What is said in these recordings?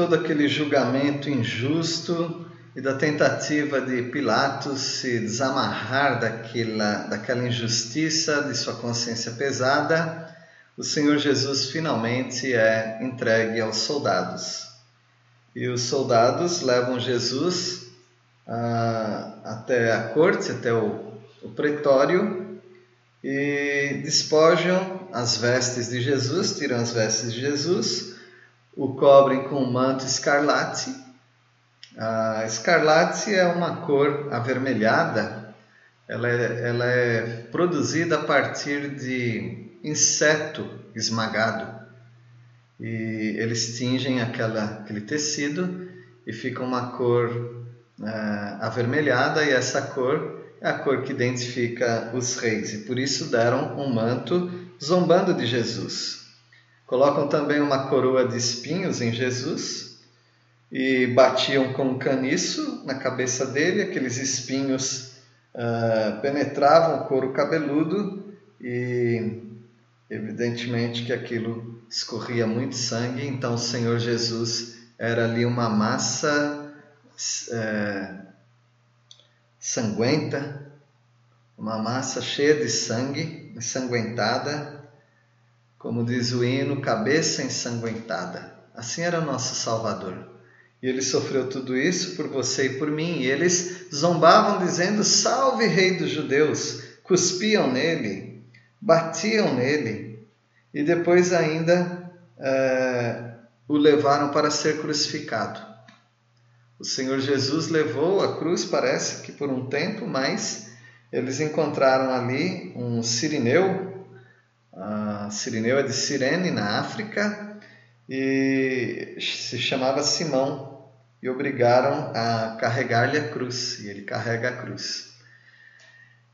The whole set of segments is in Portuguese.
Todo aquele julgamento injusto e da tentativa de Pilatos se desamarrar daquela, daquela injustiça, de sua consciência pesada, o Senhor Jesus finalmente é entregue aos soldados. E os soldados levam Jesus ah, até a corte, até o, o pretório, e despojam as vestes de Jesus, tiram as vestes de Jesus, o cobrem com um manto escarlate. A escarlate é uma cor avermelhada, ela é, ela é produzida a partir de inseto esmagado. E eles tingem aquela, aquele tecido e fica uma cor uh, avermelhada, e essa cor é a cor que identifica os reis. E por isso deram um manto zombando de Jesus. Colocam também uma coroa de espinhos em Jesus e batiam com um caniço na cabeça dele, aqueles espinhos uh, penetravam o couro cabeludo e evidentemente que aquilo escorria muito sangue, então o Senhor Jesus era ali uma massa é, sanguenta, uma massa cheia de sangue, ensanguentada, como diz o hino, cabeça ensanguentada. Assim era nosso Salvador. E ele sofreu tudo isso por você e por mim. E eles zombavam dizendo: Salve, Rei dos Judeus! Cuspiam nele, batiam nele e depois ainda é, o levaram para ser crucificado. O Senhor Jesus levou a cruz, parece que por um tempo, mas eles encontraram ali um sirineu, a sirineu é de Cirene, na África, e se chamava Simão, e obrigaram a carregar-lhe a cruz, e ele carrega a cruz.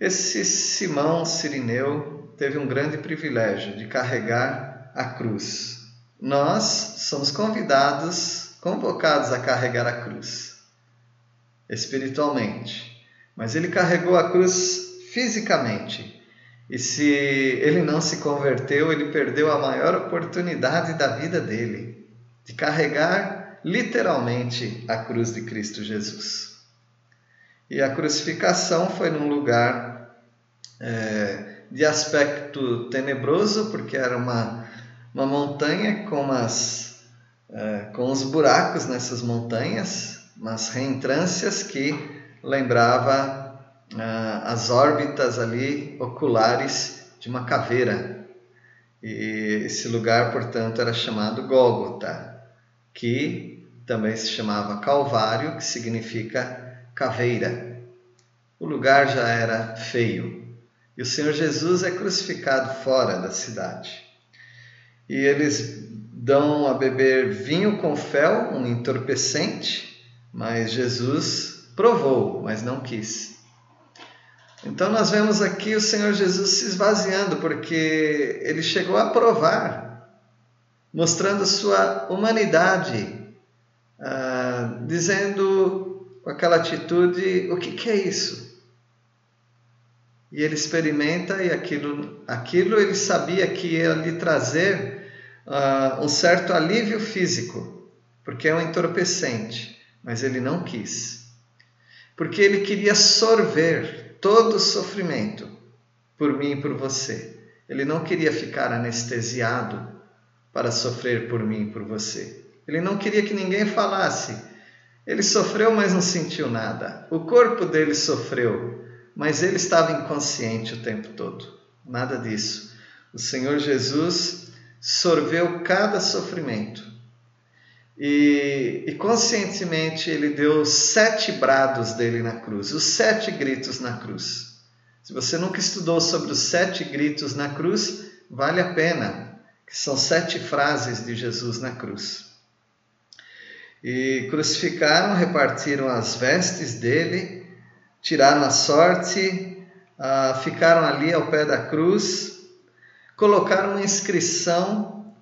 Esse Simão Sirineu teve um grande privilégio de carregar a cruz. Nós somos convidados convocados a carregar a cruz espiritualmente, mas ele carregou a cruz fisicamente. E se ele não se converteu, ele perdeu a maior oportunidade da vida dele de carregar literalmente a cruz de Cristo Jesus. E a crucificação foi num lugar é, de aspecto tenebroso, porque era uma, uma montanha com umas é, com os buracos nessas montanhas, umas reentrâncias que lembrava é, as órbitas ali oculares de uma caveira. E esse lugar, portanto, era chamado Gólgota, que também se chamava Calvário, que significa caveira. O lugar já era feio. E o Senhor Jesus é crucificado fora da cidade. E eles dão a beber vinho com fel, um entorpecente, mas Jesus provou, mas não quis. Então nós vemos aqui o Senhor Jesus se esvaziando, porque ele chegou a provar, mostrando sua humanidade, ah, dizendo com aquela atitude: o que, que é isso? E ele experimenta e aquilo, aquilo ele sabia que ia lhe trazer uh, um certo alívio físico, porque é um entorpecente, mas ele não quis. Porque ele queria sorver todo sofrimento por mim e por você. Ele não queria ficar anestesiado para sofrer por mim e por você. Ele não queria que ninguém falasse. Ele sofreu, mas não sentiu nada. O corpo dele sofreu, mas ele estava inconsciente o tempo todo. Nada disso. O Senhor Jesus sorveu cada sofrimento. E, e, conscientemente ele deu sete brados dele na cruz, os sete gritos na cruz. Se você nunca estudou sobre os sete gritos na cruz, vale a pena, que são sete frases de Jesus na cruz. E crucificaram, repartiram as vestes dele, tiraram a sorte, ah, ficaram ali ao pé da cruz, colocaram uma inscrição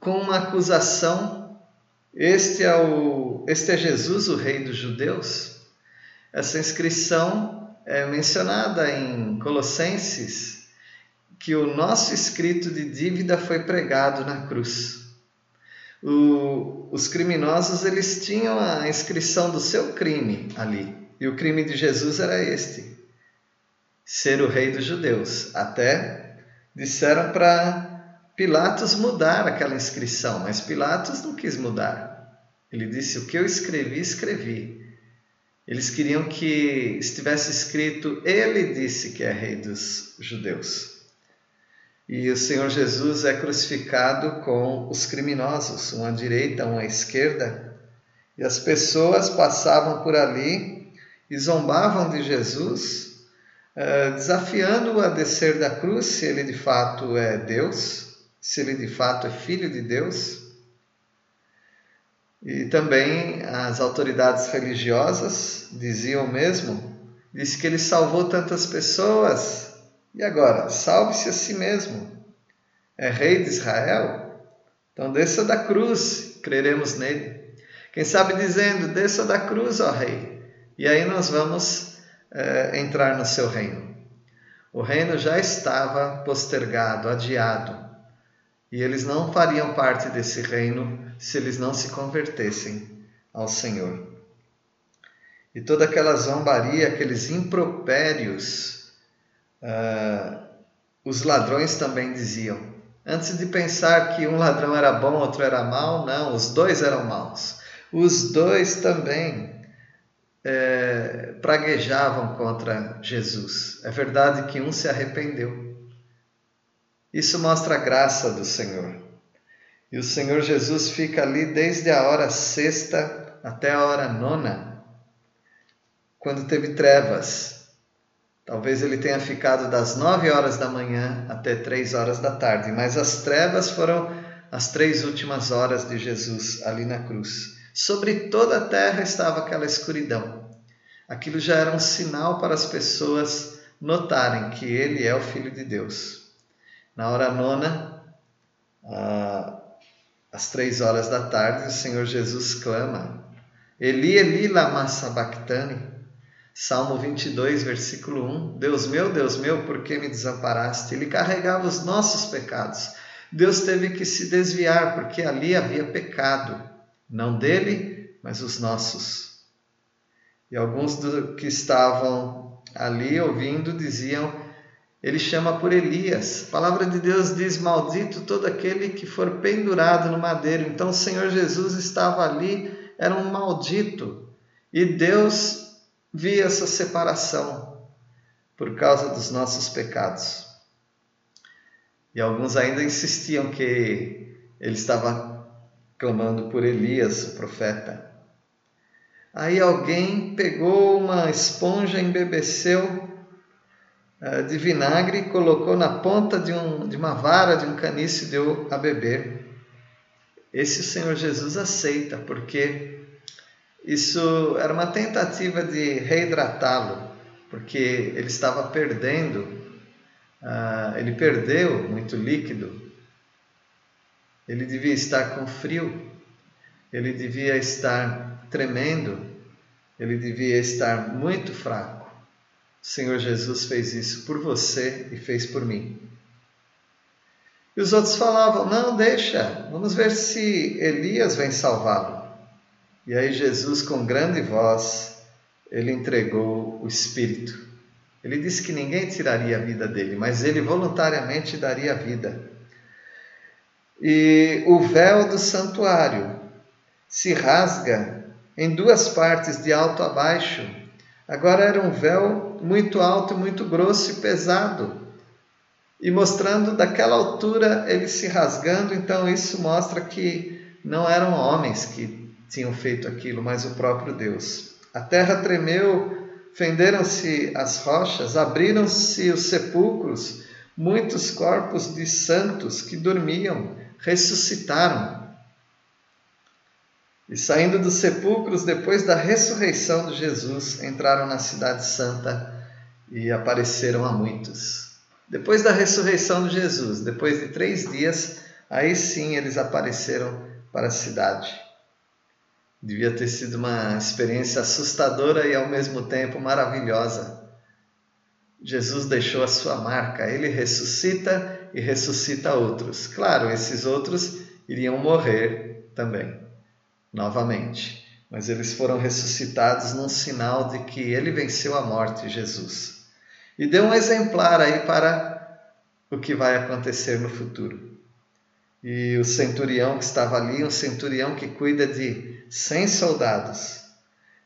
com uma acusação: Este é, o, este é Jesus, o Rei dos Judeus. Essa inscrição é mencionada em Colossenses, que o nosso escrito de dívida foi pregado na cruz. O, os criminosos eles tinham a inscrição do seu crime ali. E o crime de Jesus era este: ser o rei dos judeus. Até disseram para Pilatos mudar aquela inscrição, mas Pilatos não quis mudar. Ele disse: O que eu escrevi, escrevi. Eles queriam que estivesse escrito: Ele disse que é rei dos judeus. E o Senhor Jesus é crucificado com os criminosos, um à direita, um à esquerda, e as pessoas passavam por ali e zombavam de Jesus, eh, desafiando-o a descer da cruz, se ele de fato é Deus, se ele de fato é filho de Deus. E também as autoridades religiosas diziam mesmo, disse que ele salvou tantas pessoas, e agora, salve-se a si mesmo. É rei de Israel? Então desça da cruz, creremos nele. Quem sabe dizendo, desça da cruz, ó rei. E aí nós vamos é, entrar no seu reino. O reino já estava postergado, adiado. E eles não fariam parte desse reino se eles não se convertessem ao Senhor. E toda aquela zombaria, aqueles impropérios, uh, os ladrões também diziam. Antes de pensar que um ladrão era bom, outro era mau, não, os dois eram maus. Os dois também é, praguejavam contra Jesus. É verdade que um se arrependeu. Isso mostra a graça do Senhor. E o Senhor Jesus fica ali desde a hora sexta até a hora nona, quando teve trevas. Talvez ele tenha ficado das nove horas da manhã até três horas da tarde, mas as trevas foram as três últimas horas de Jesus ali na cruz. Sobre toda a terra estava aquela escuridão. Aquilo já era um sinal para as pessoas notarem que ele é o Filho de Deus. Na hora nona, às três horas da tarde, o Senhor Jesus clama: Eli, Eli, lama sabachthani. Salmo 22, versículo 1. Deus meu, Deus meu, por que me desamparaste? Ele carregava os nossos pecados. Deus teve que se desviar porque ali havia pecado, não dele, mas os nossos. E alguns do que estavam ali ouvindo diziam: ele chama por Elias. A palavra de Deus diz: Maldito todo aquele que for pendurado no madeiro. Então o Senhor Jesus estava ali, era um maldito. E Deus via essa separação por causa dos nossos pecados. E alguns ainda insistiam que ele estava clamando por Elias, o profeta. Aí alguém pegou uma esponja, embebeceu de vinagre, colocou na ponta de, um, de uma vara de um caniço e deu a beber. Esse o Senhor Jesus aceita, porque isso era uma tentativa de reidratá-lo, porque ele estava perdendo, uh, ele perdeu muito líquido, ele devia estar com frio, ele devia estar tremendo, ele devia estar muito fraco. Senhor Jesus fez isso por você e fez por mim. E os outros falavam: Não, deixa, vamos ver se Elias vem salvá-lo. E aí Jesus, com grande voz, ele entregou o Espírito. Ele disse que ninguém tiraria a vida dele, mas ele voluntariamente daria a vida. E o véu do santuário se rasga em duas partes, de alto a baixo. Agora era um véu muito alto, muito grosso e pesado. E mostrando daquela altura ele se rasgando, então isso mostra que não eram homens que tinham feito aquilo, mas o próprio Deus. A terra tremeu, fenderam-se as rochas, abriram-se os sepulcros, muitos corpos de santos que dormiam ressuscitaram. E saindo dos sepulcros, depois da ressurreição de Jesus, entraram na Cidade Santa e apareceram a muitos. Depois da ressurreição de Jesus, depois de três dias, aí sim eles apareceram para a cidade. Devia ter sido uma experiência assustadora e ao mesmo tempo maravilhosa. Jesus deixou a sua marca, ele ressuscita e ressuscita outros. Claro, esses outros iriam morrer também, novamente. Mas eles foram ressuscitados num sinal de que ele venceu a morte, Jesus. E deu um exemplar aí para o que vai acontecer no futuro. E o centurião que estava ali, um centurião que cuida de 100 soldados,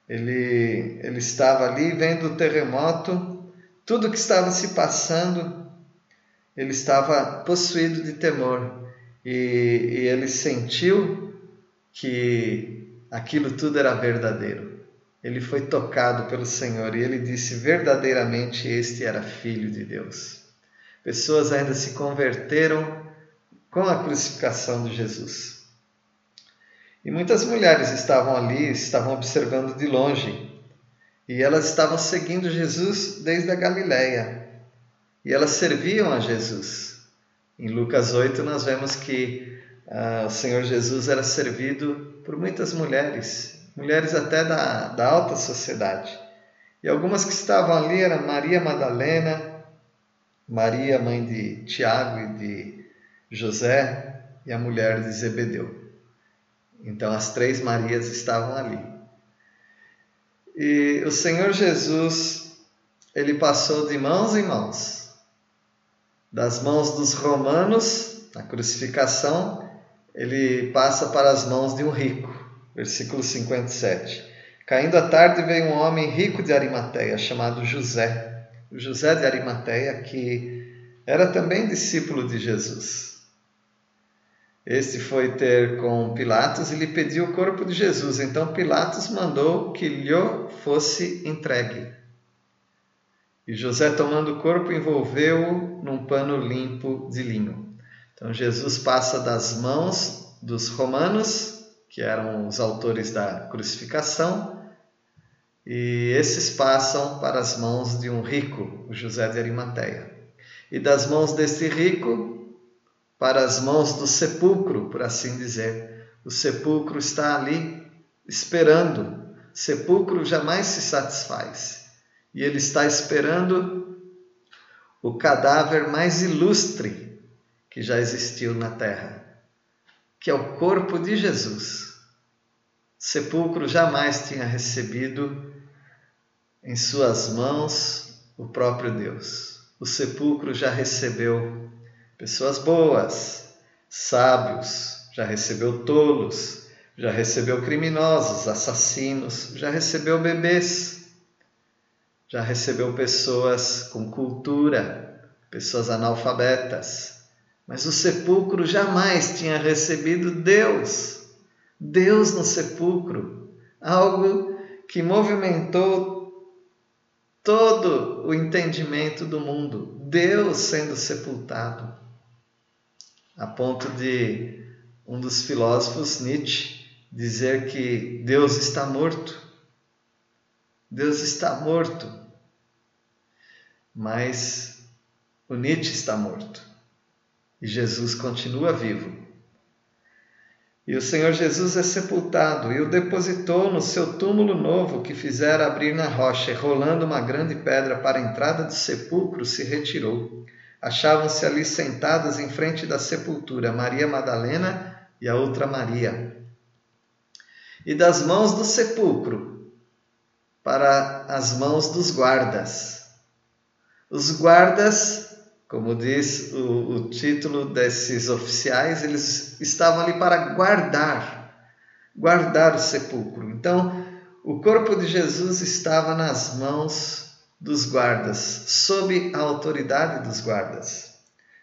ele, ele estava ali vendo o terremoto, tudo que estava se passando, ele estava possuído de temor e, e ele sentiu que aquilo tudo era verdadeiro. Ele foi tocado pelo Senhor e ele disse: verdadeiramente este era filho de Deus. Pessoas ainda se converteram com a crucificação de Jesus. E muitas mulheres estavam ali, estavam observando de longe. E elas estavam seguindo Jesus desde a Galileia. E elas serviam a Jesus. Em Lucas 8, nós vemos que ah, o Senhor Jesus era servido por muitas mulheres, mulheres até da, da alta sociedade. E algumas que estavam ali eram Maria Madalena, Maria, mãe de Tiago e de José, e a mulher de Zebedeu. Então as três Marias estavam ali. E o Senhor Jesus, ele passou de mãos em mãos, das mãos dos romanos, na crucificação, ele passa para as mãos de um rico. Versículo 57. Caindo a tarde veio um homem rico de Arimateia, chamado José. José de Arimateia, que era também discípulo de Jesus. Este foi ter com Pilatos e lhe pediu o corpo de Jesus. Então Pilatos mandou que lhe fosse entregue. E José, tomando o corpo, envolveu-o num pano limpo de linho. Então Jesus passa das mãos dos romanos, que eram os autores da crucificação, e esses passam para as mãos de um rico, o José de Arimateia. E das mãos desse rico para as mãos do sepulcro, por assim dizer. O sepulcro está ali esperando. Sepulcro jamais se satisfaz. E ele está esperando o cadáver mais ilustre que já existiu na terra, que é o corpo de Jesus. Sepulcro jamais tinha recebido em suas mãos o próprio Deus. O sepulcro já recebeu pessoas boas, sábios, já recebeu tolos, já recebeu criminosos, assassinos, já recebeu bebês, já recebeu pessoas com cultura, pessoas analfabetas. Mas o sepulcro jamais tinha recebido Deus. Deus no sepulcro, algo que movimentou todo o entendimento do mundo. Deus sendo sepultado a ponto de um dos filósofos, Nietzsche, dizer que Deus está morto. Deus está morto. Mas o Nietzsche está morto. E Jesus continua vivo. E o Senhor Jesus é sepultado e o depositou no seu túmulo novo que fizera abrir na rocha, e rolando uma grande pedra para a entrada do sepulcro, se retirou achavam-se ali sentadas em frente da sepultura Maria Madalena e a outra Maria. E das mãos do sepulcro para as mãos dos guardas. Os guardas, como diz o, o título desses oficiais, eles estavam ali para guardar, guardar o sepulcro. Então, o corpo de Jesus estava nas mãos dos guardas, sob a autoridade dos guardas.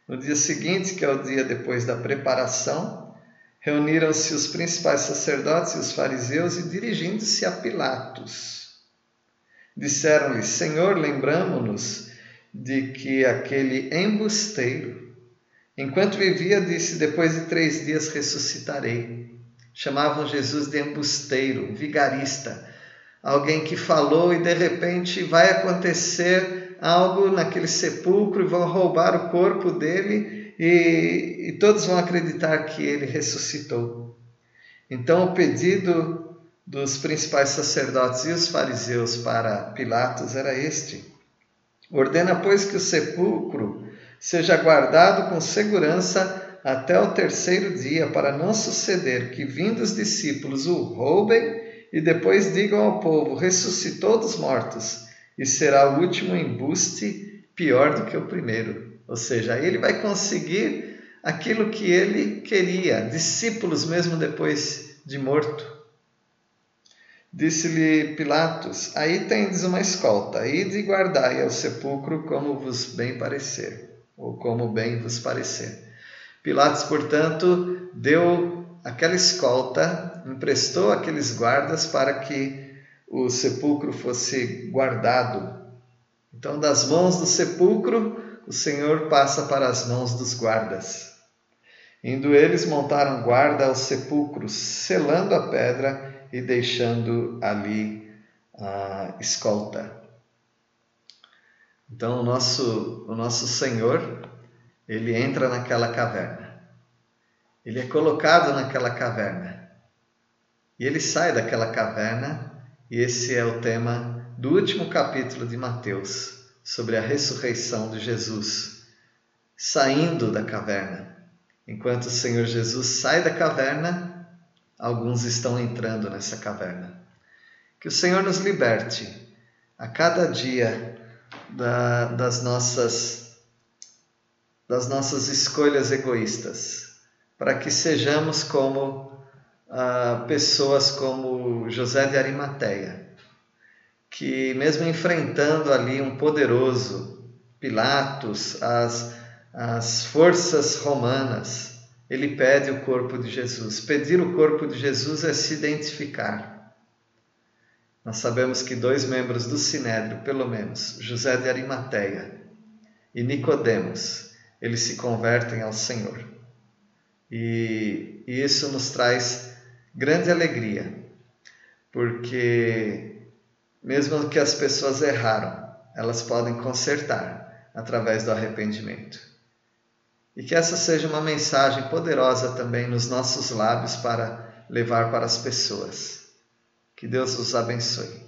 No dia seguinte, que é o dia depois da preparação, reuniram-se os principais sacerdotes e os fariseus e, dirigindo-se a Pilatos, disseram-lhe: Senhor, lembramo-nos de que aquele embusteiro, enquanto vivia, disse: Depois de três dias ressuscitarei. Chamavam Jesus de embusteiro, vigarista alguém que falou e de repente vai acontecer algo naquele sepulcro e vão roubar o corpo dele e, e todos vão acreditar que ele ressuscitou. Então, o pedido dos principais sacerdotes e os fariseus para Pilatos era este: Ordena, pois, que o sepulcro seja guardado com segurança até o terceiro dia, para não suceder que, vindo os discípulos, o roubem e depois digam ao povo: ressuscitou dos mortos, e será o último embuste pior do que o primeiro. Ou seja, aí ele vai conseguir aquilo que ele queria, discípulos mesmo depois de morto. Disse-lhe Pilatos: Aí tendes uma escolta, ide e guardai ao sepulcro como vos bem parecer, ou como bem vos parecer. Pilatos, portanto, deu aquela escolta, emprestou aqueles guardas para que o sepulcro fosse guardado. Então, das mãos do sepulcro, o Senhor passa para as mãos dos guardas. Indo eles, montaram guarda ao sepulcro, selando a pedra e deixando ali a escolta. Então o nosso, o nosso Senhor, ele entra naquela caverna. Ele é colocado naquela caverna. E ele sai daquela caverna, e esse é o tema do último capítulo de Mateus, sobre a ressurreição de Jesus, saindo da caverna. Enquanto o Senhor Jesus sai da caverna, alguns estão entrando nessa caverna. Que o Senhor nos liberte a cada dia da, das nossas das nossas escolhas egoístas, para que sejamos como ah, pessoas como José de Arimateia, que mesmo enfrentando ali um poderoso Pilatos, as, as forças romanas, ele pede o corpo de Jesus. Pedir o corpo de Jesus é se identificar. Nós sabemos que dois membros do Sinédrio, pelo menos, José de Arimateia e Nicodemos, eles se convertem ao Senhor. E, e isso nos traz grande alegria, porque mesmo que as pessoas erraram, elas podem consertar através do arrependimento. E que essa seja uma mensagem poderosa também nos nossos lábios para levar para as pessoas. Que Deus os abençoe.